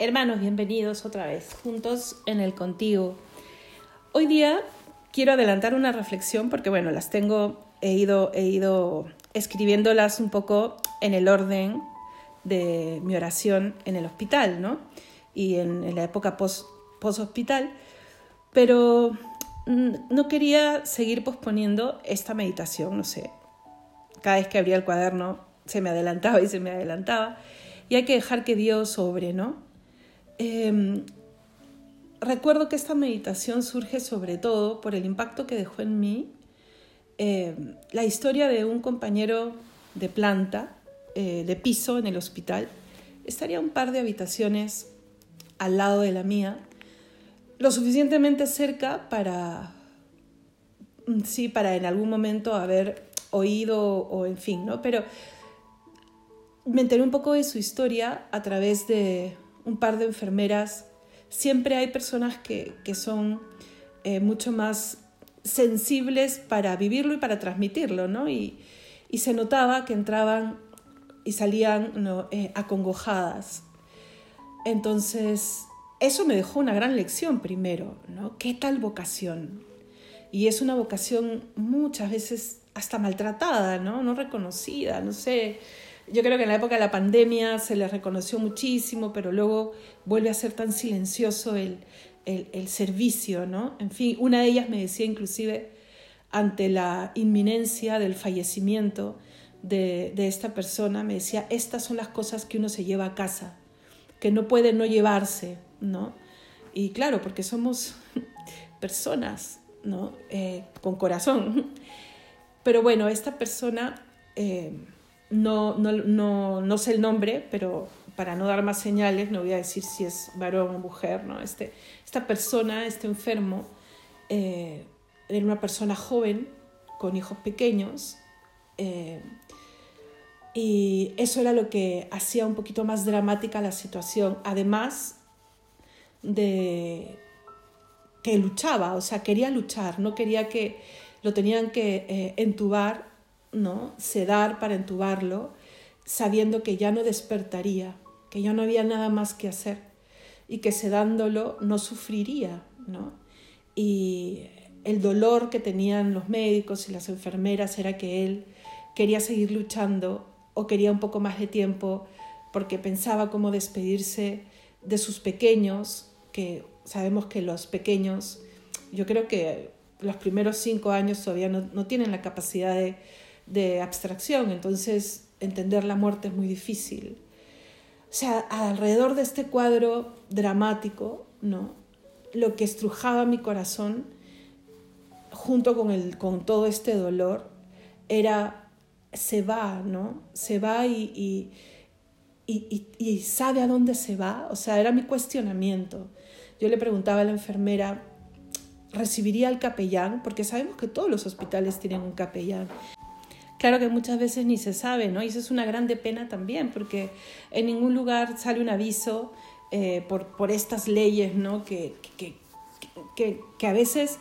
Hermanos, bienvenidos otra vez, juntos en el contigo. Hoy día quiero adelantar una reflexión porque, bueno, las tengo, he ido, he ido escribiéndolas un poco en el orden de mi oración en el hospital, ¿no? Y en, la época post-hospital, pero mm, no quería seguir posponiendo esta meditación, no sé. Cada vez que abría el cuaderno se me adelantaba y se me adelantaba. Y hay que dejar que Dios obre, ¿no? Em, recuerdo que esta meditación surge sobre todo por el impacto que dejó en mí em, la historia de un compañero de planta, eh, de piso en el hospital. Estaría un par de habitaciones al lado de la mía, lo suficientemente cerca para, mm, sí, para en algún momento haber oído o en fin, ¿no? Pero me enteré un poco de su historia a través de un par de enfermeras, siempre hay personas que, son eh, mucho más sensibles para vivirlo y para transmitirlo, ¿no? Y, se notaba que entraban y salían eh, acongojadas. Entonces, eso me dejó una gran lección primero, ¿no? ¿Qué tal vocación? Y es una vocación muchas veces hasta maltratada, ¿no? No reconocida, no sé, yo creo que en la época de la pandemia se le reconoció muchísimo, pero luego vuelve a ser tan silencioso el, el, servicio, ¿no? En fin, una de ellas me decía inclusive ante la inminencia del fallecimiento de, de, esta persona, me decía, estas son las cosas que uno se lleva a casa, que no puede no llevarse, ¿no? Y claro, porque somos personas, ¿no? Eh, con corazón. Pero bueno, esta persona... Eh, no, no, no, no, sé el nombre, pero para no dar más señales, no voy a decir si es varón o mujer, ¿no? Este, esta persona, este enfermo, eh, era una persona joven, con hijos pequeños, eh, y eso era lo que hacía un poquito más dramática la situación, además de que luchaba, o sea, quería luchar, no quería que lo tenían que eh, entubar ¿no? sedar para entubarlo, sabiendo que ya no despertaría, que ya no había nada más que hacer y que sedándolo no sufriría, ¿no? Y el dolor que tenían los médicos y las enfermeras era que él quería seguir luchando o quería un poco más de tiempo porque pensaba cómo despedirse de sus pequeños, que sabemos que los pequeños, yo creo que los primeros cinco años todavía no tienen la capacidad de, de abstracción, entonces entender la muerte es muy difícil. O sea, alrededor de este cuadro dramático, ¿no? Lo que estrujaba mi corazón, junto con, el, con todo este dolor, era, se va, ¿no? Se va y, y, y sabe a dónde se va. O sea, era mi cuestionamiento. Yo le preguntaba a la enfermera, ¿recibiría al capellán? Porque sabemos que todos los hospitales tienen un capellán. Claro que muchas veces ni se sabe, ¿no? Y eso es una grande pena también, porque en ningún lugar sale un aviso eh, por, por, estas leyes, ¿no? Que, que, que, que, a veces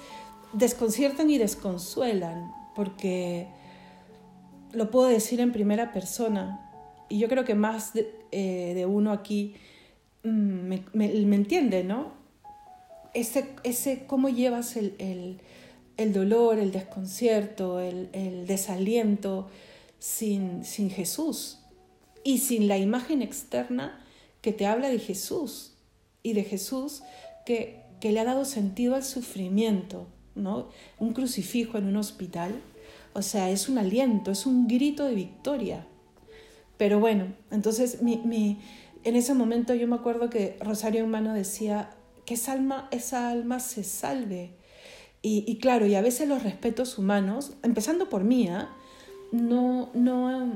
desconciertan y desconsuelan, porque lo puedo decir en primera persona, y yo creo que más de, eh, uno aquí mm, me, me, entiende, ¿no? Ese, ese cómo llevas el, el el dolor, el desconcierto, el, desaliento sin, sin Jesús y sin la imagen externa que te habla de Jesús y de Jesús que, que le ha dado sentido al sufrimiento, ¿no? Un crucifijo en un hospital, o sea, es un aliento, es un grito de victoria. Pero bueno, entonces mi, en ese momento yo me acuerdo que Rosario Humano decía que esa alma, esa alma se salve, y, claro, y a veces los respetos humanos, empezando por mí, ¿ah? no, no,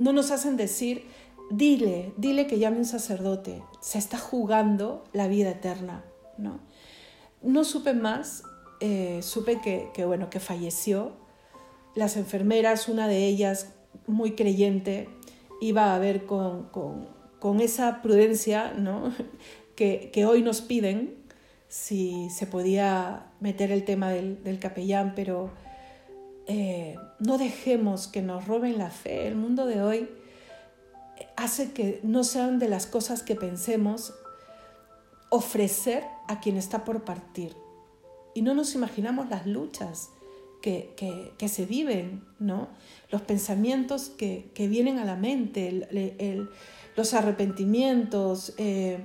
no nos hacen decir, dile, dile que llame un sacerdote, se está jugando la vida eterna. No, no supe más, eh, supe que, que, bueno, que falleció. Las enfermeras, una de ellas muy creyente, iba a ver con, con, con esa prudencia ¿no? que, que hoy nos piden si se podía meter el tema del, capellán, pero eh, no dejemos que nos roben la fe. El mundo de hoy hace que no sean de las cosas que pensemos ofrecer a quien está por partir. Y no nos imaginamos las luchas que, se viven, ¿no? los pensamientos que, vienen a la mente, los arrepentimientos, eh,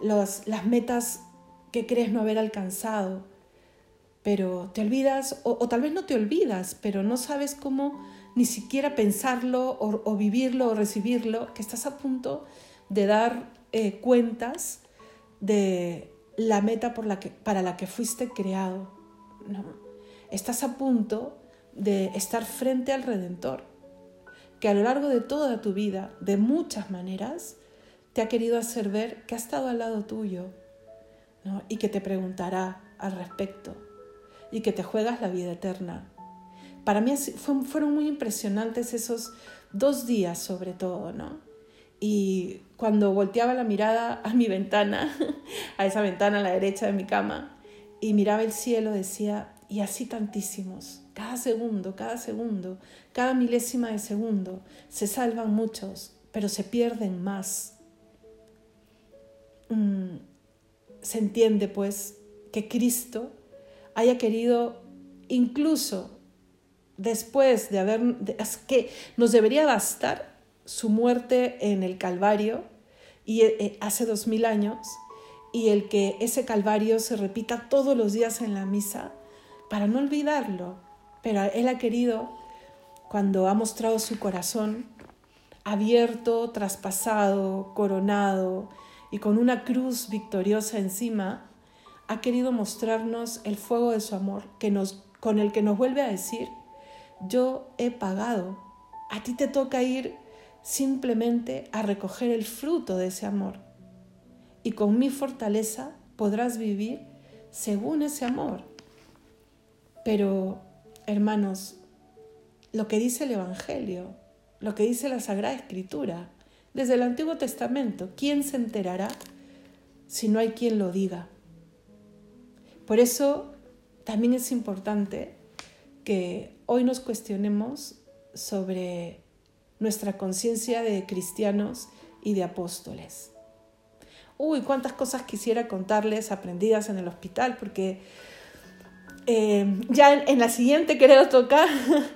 las metas que crees no haber alcanzado. Pero te olvidas, o, tal vez no te olvidas, pero no sabes cómo ni siquiera pensarlo o, vivirlo o recibirlo, que estás a punto de dar eh, cuentas de la meta para la que fuiste creado. ¿no? Estás a punto de estar frente al Redentor, que a lo largo de toda tu vida, de muchas maneras, te ha querido hacer ver que ha estado al lado tuyo y que te preguntará al respecto y que te juegas la vida eterna. Para mí fueron muy impresionantes esos dos días sobre todo, ¿no? Y cuando volteaba la mirada a mi ventana, a esa ventana a la derecha de mi cama, y miraba el cielo, decía, y así tantísimos, cada segundo, cada segundo, cada milésima de segundo, se salvan muchos, pero se pierden más. Mm, se entiende pues que Cristo haya querido incluso después de haber, que nos debería bastar su muerte en el Calvario y eh, eh, hace dos mil años y el que ese Calvario se repita todos los días en la misa para no olvidarlo. Pero Él ha querido, cuando ha mostrado su corazón abierto, traspasado, coronado y con una cruz victoriosa encima, ha querido mostrarnos el fuego de su amor, que nos, con el que nos vuelve a decir, yo he pagado, a ti te toca ir simplemente a recoger el fruto de ese amor. Y con mi fortaleza podrás vivir según ese amor. Pero, hermanos, lo que dice el Evangelio, lo que dice la Sagrada Escritura, desde el Antiguo Testamento, ¿quién se enterará si no hay quien lo diga? Por eso también es importante que hoy nos cuestionemos sobre nuestra conciencia de cristianos y de apóstoles. Uy, cuántas cosas quisiera contarles aprendidas en el hospital, porque eh, ya en, la siguiente creo toca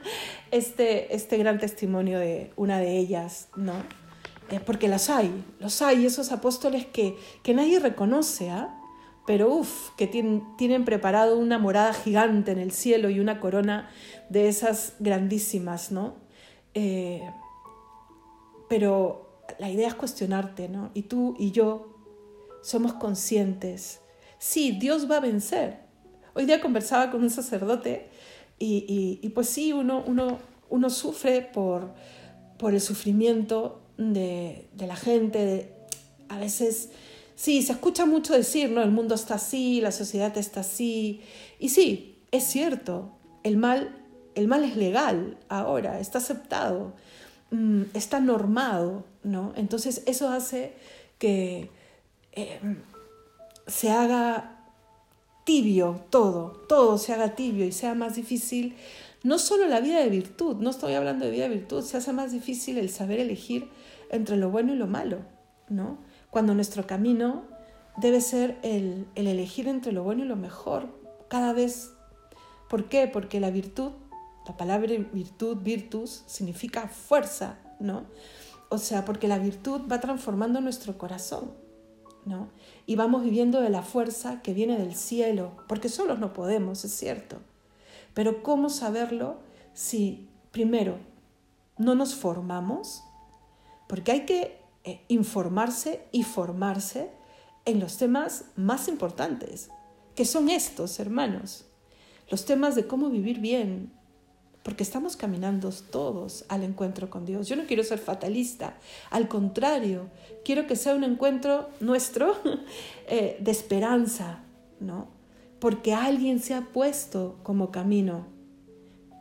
este, este gran testimonio de una de ellas, ¿no? Eh, porque las hay, los hay, esos apóstoles que, que nadie reconoce, ¿ah? pero uff, que tienen, tienen preparado una morada gigante en el cielo y una corona de esas grandísimas, ¿no? Eh, pero la idea es cuestionarte, ¿no? Y tú y yo somos conscientes. Sí, Dios va a vencer. Hoy día conversaba con un sacerdote y, y, pues sí, uno, uno, uno sufre por, por el sufrimiento de, de la gente, a veces Sí, se escucha mucho decir, ¿no? El mundo está así, la sociedad está así. Y sí, es cierto, el mal, el mal es legal ahora, está aceptado, mm, está normado, ¿no? Entonces eso hace que eh, se haga tibio todo, todo se haga tibio y sea más difícil, no solo la vida de virtud, no estoy hablando de vida de virtud, se hace más difícil el saber elegir entre lo bueno y lo malo, ¿no? cuando nuestro camino debe ser el, elegir entre lo bueno y lo mejor cada vez. ¿Por qué? Porque la virtud, la palabra virtud, virtus, significa fuerza, ¿no? O sea, porque la virtud va transformando nuestro corazón, ¿no? Y vamos viviendo de la fuerza que viene del cielo, porque solos no podemos, es cierto. Pero ¿cómo saberlo si primero no nos formamos? Porque hay que eh, informarse y formarse en los temas más importantes, que son estos, hermanos, los temas de cómo vivir bien, porque estamos caminando todos al encuentro con Dios. Yo no quiero ser fatalista, al contrario, quiero que sea un encuentro nuestro eh, de esperanza, ¿no? Porque alguien se ha puesto como camino,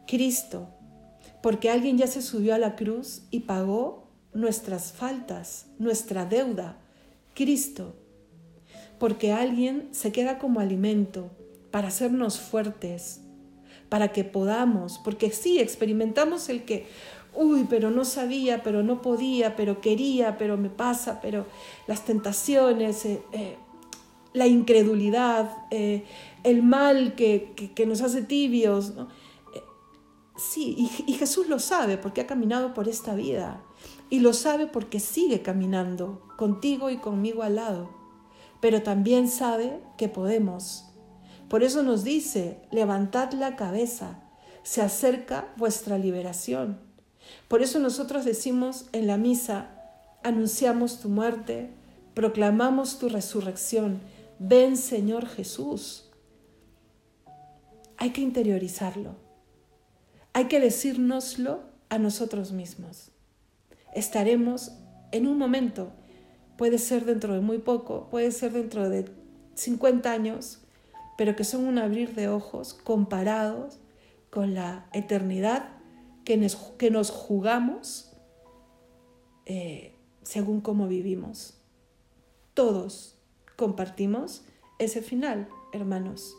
Cristo, porque alguien ya se subió a la cruz y pagó nuestras faltas, nuestra deuda, Cristo, porque alguien se queda como alimento para hacernos fuertes, para que podamos, porque sí, experimentamos el que, uy, pero no sabía, pero no podía, pero quería, pero me pasa, pero las tentaciones, eh, eh, la incredulidad, eh, el mal que, nos hace tibios. Eh, sí, y Jesús lo sabe porque ha caminado por esta vida. Y lo sabe porque sigue caminando contigo y conmigo al lado. Pero también sabe que podemos. Por eso nos dice, levantad la cabeza, se acerca vuestra liberación. Por eso nosotros decimos en la misa, anunciamos tu muerte, proclamamos tu resurrección. Ven Señor Jesús. Hay que interiorizarlo. Hay que decírnoslo a nosotros mismos. Estaremos en un momento, puede ser dentro de muy poco, puede ser dentro de 50 años, pero que son un abrir de ojos comparados con la eternidad que nos, que nos jugamos eh, según cómo vivimos. Todos compartimos ese final, hermanos.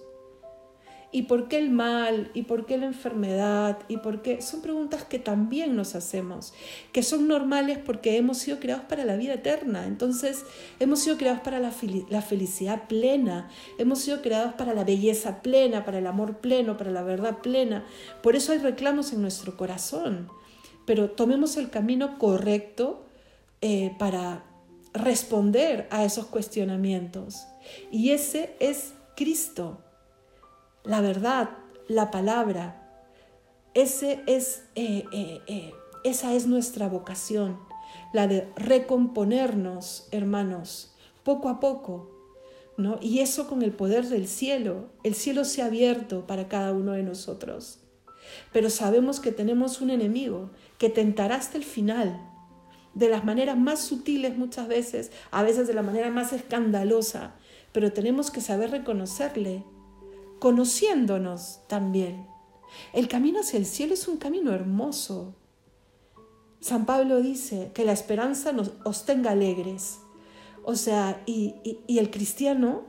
¿Y por qué el mal? ¿Y por qué la enfermedad? ¿Y por qué? Son preguntas que también nos hacemos, que son normales porque hemos sido creados para la vida eterna. Entonces, hemos sido creados para la, felicidad plena, hemos sido creados para la belleza plena, para el amor pleno, para la verdad plena. Por eso hay reclamos en nuestro corazón. Pero tomemos el camino correcto eh, para responder a esos cuestionamientos. Y ese es Cristo la verdad, la palabra. Ese es, eh, eh, eh, esa es nuestra vocación, la de recomponernos, hermanos, poco a poco. ¿no? Y eso con el poder del cielo. El cielo se ha abierto para cada uno de nosotros. Pero sabemos que tenemos un enemigo que tentará hasta el final, de las maneras más sutiles muchas veces, a veces de la manera más escandalosa, pero tenemos que saber reconocerle conociéndonos también. El camino hacia el cielo es un camino hermoso. San Pablo dice que la esperanza nos, os tenga alegres. O sea, y, el cristiano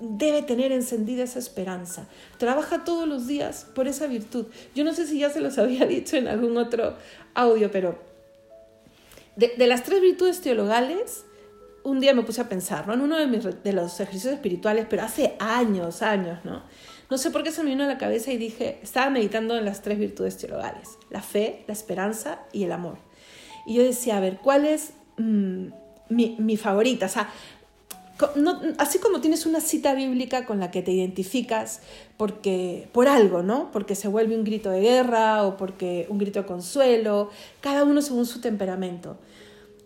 debe tener encendida esa esperanza. Trabaja todos los días por esa virtud. Yo no sé si ya se los había dicho en algún otro audio, pero de, las tres virtudes teologales, un día me puse a pensar, ¿no? En uno de, mis, de los ejercicios espirituales, pero hace años, años, ¿no? No sé por qué se me vino a la cabeza y dije, estaba meditando en las tres virtudes teologales, la fe, la esperanza y el amor. Y yo decía, a ver, ¿cuál es mm, mi, mi, favorita? O sea, no, así como tienes una cita bíblica con la que te identificas porque por algo, ¿no? Porque se vuelve un grito de guerra o porque un grito de consuelo, cada uno según su temperamento.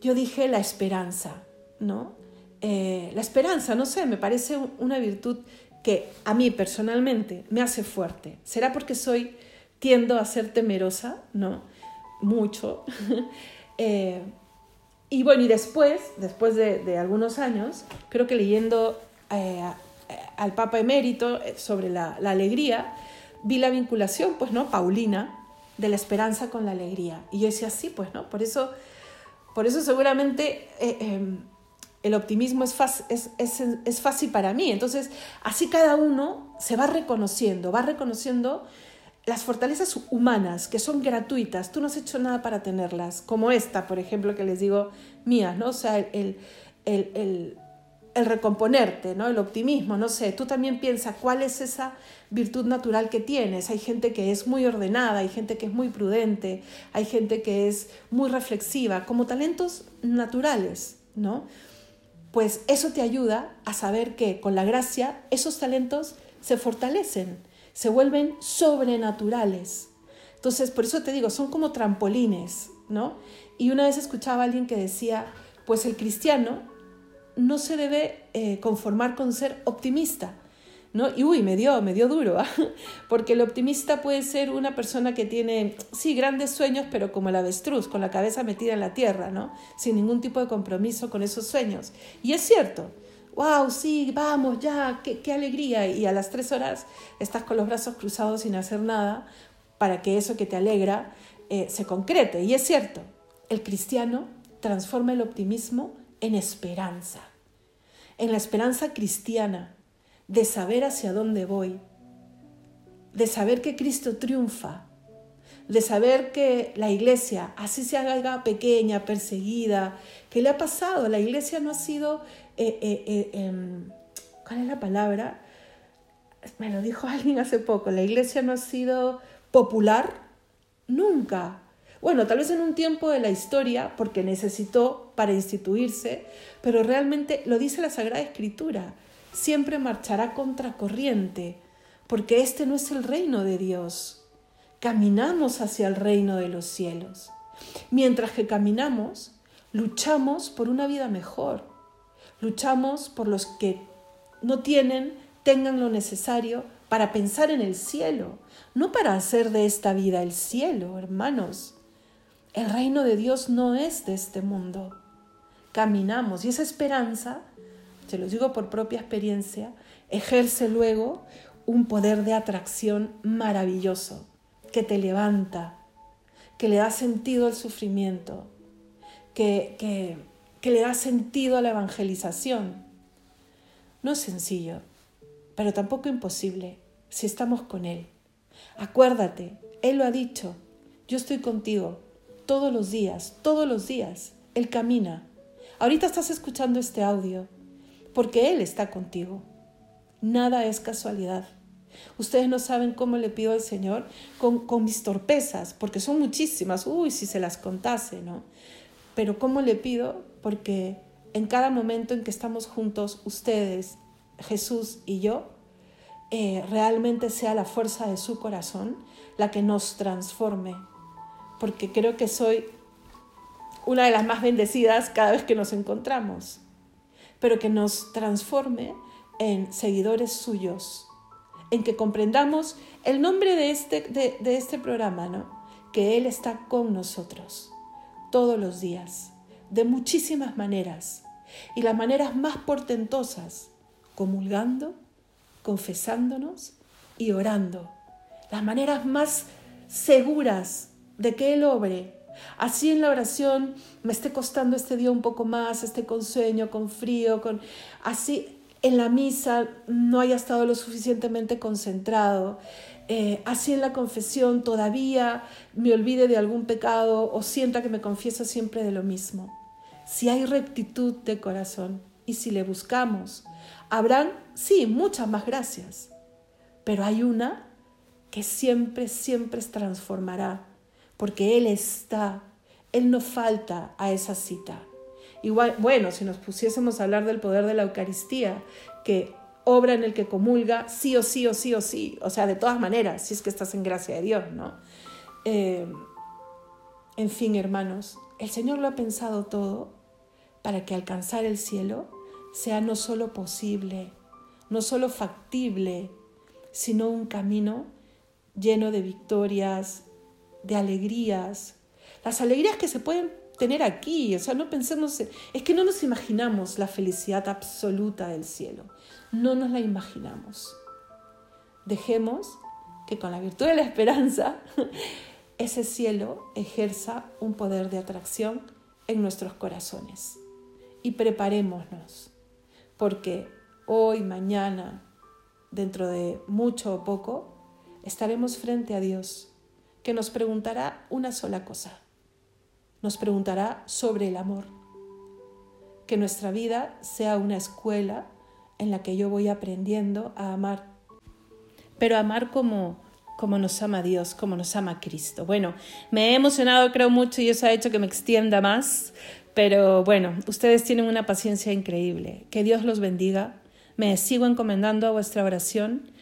Yo dije la esperanza. ¿no? Eh, la esperanza, no sé, me parece una virtud que a mí personalmente me hace fuerte. ¿Será porque soy, tiendo a ser temerosa? ¿No? Mucho. Eh, y bueno, y después, después de, algunos años, creo que leyendo eh, al Papa Emérito sobre la, alegría, vi la vinculación, pues, ¿no? Paulina, de la esperanza con la alegría. Y yo decía, sí, pues, ¿no? Por eso, por eso seguramente em, el optimismo es, es, fácil para mí. Entonces, así cada uno se va reconociendo, va reconociendo las fortalezas humanas que son gratuitas. Tú no has hecho nada para tenerlas, como esta, por ejemplo, que les digo mía, ¿no? O sea, el, el, recomponerte, ¿no? El optimismo, no sé. Tú también piensas cuál es esa virtud natural que tienes. Hay gente que es muy ordenada, hay gente que es muy prudente, hay gente que es muy reflexiva, como talentos naturales, ¿no? pues eso te ayuda a saber que con la gracia esos talentos se fortalecen, se vuelven sobrenaturales. Entonces, por eso te digo, son como trampolines, ¿no? Y una vez escuchaba a alguien que decía, pues el cristiano no se debe eh, conformar con ser optimista, ¿no? Y uy, me dio, me dio duro, ¿ah? porque el optimista puede ser una persona que tiene, sí, grandes sueños, pero como el avestruz, con la cabeza metida en la tierra, ¿no? Sin ningún tipo de compromiso con esos sueños. Y es cierto, wow, sí, vamos, ya, qué, alegría. Y a las tres horas estás con los brazos cruzados sin hacer nada para que eso que te alegra eh, se concrete. Y es cierto, el cristiano transforma el optimismo en esperanza, en la esperanza cristiana de saber hacia dónde voy, de saber que Cristo triunfa, de saber que la iglesia, así se haga pequeña, perseguida, que le ha pasado, la iglesia no ha sido, eh, eh, eh, em, ¿cuál es la palabra? Me lo dijo alguien hace poco, la iglesia no ha sido popular nunca. Bueno, tal vez en un tiempo de la historia, porque necesitó para instituirse, pero realmente lo dice la Sagrada Escritura, siempre marchará contracorriente, porque este no es el reino de Dios. Caminamos hacia el reino de los cielos. Mientras que caminamos, luchamos por una vida mejor. Luchamos por los que no tienen, tengan lo necesario para pensar en el cielo, no para hacer de esta vida el cielo, hermanos. El reino de Dios no es de este mundo. Caminamos y esa esperanza, se lo digo por propia experiencia, ejerce luego un poder de atracción maravilloso que te levanta, que le da sentido al sufrimiento, que, que, que le da sentido a la evangelización. No es sencillo, pero tampoco imposible si estamos con Él. Acuérdate, Él lo ha dicho, yo estoy contigo todos los días, todos los días. Él camina. Ahorita estás escuchando este audio porque Él está contigo. Nada es casualidad. Ustedes no saben cómo le pido al Señor con, con mis torpezas, porque son muchísimas. Uy, si se las contase, ¿no? Pero cómo le pido porque en cada momento en que estamos juntos, ustedes, Jesús y yo, eh, realmente sea la fuerza de su corazón la que nos transforme, porque creo que soy una de las más bendecidas cada vez que nos encontramos, pero que nos transforme en seguidores suyos, en que comprendamos el nombre de este, de, este programa, ¿no? que Él está con nosotros todos los días, de muchísimas maneras, y las maneras más portentosas, comulgando, confesándonos y orando. Las maneras más seguras de que Él obre. Así en la oración me esté costando este día un poco más, esté con sueño, con frío, con así en la misa no haya estado lo suficientemente concentrado, eh, así en la confesión todavía me olvide de algún pecado o sienta que me confieso siempre de lo mismo. Si hay rectitud de corazón y si le buscamos, habrán, sí, muchas más gracias, pero hay una que siempre, siempre se transformará, porque Él está, Él no falta a esa cita. Igual, bueno, si nos pusiésemos a hablar del poder de la Eucaristía, que obra en el que comulga, sí o sí o sí o sí, o sea, de todas maneras, si es que estás en gracia de Dios, ¿no? Eh, en fin, hermanos, el Señor lo ha pensado todo para que alcanzar el cielo sea no solo posible, no solo factible, sino un camino lleno de victorias, de alegrías, las alegrías que se pueden tener aquí, o sea, no pensemos, es que no nos imaginamos la felicidad absoluta del cielo, no nos la imaginamos. Dejemos que con la virtud de la esperanza ese cielo ejerza un poder de atracción en nuestros corazones. Y preparémonos, porque hoy, mañana, dentro de mucho o poco, estaremos frente a Dios, que nos preguntará una sola cosa. Nos preguntará sobre el amor. Que nuestra vida sea una escuela en la que yo voy aprendiendo a amar. Pero amar como, como nos ama Dios, como nos ama Cristo. Bueno, me he emocionado creo mucho y eso ha hecho que me extienda más, pero bueno, ustedes tienen una paciencia increíble. Que Dios los bendiga. Me sigo encomendando a vuestra oración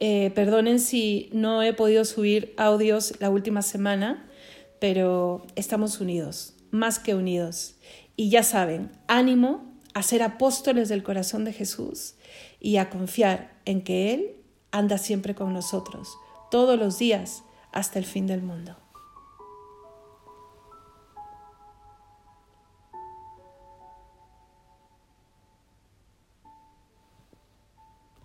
eh, perdonen si no he podido subir audios la última semana, pero estamos unidos, más que unidos. Y ya saben, ánimo a ser apóstoles del corazón de Jesús y a confiar en que Él anda siempre con nosotros, todos los días, hasta el fin del mundo.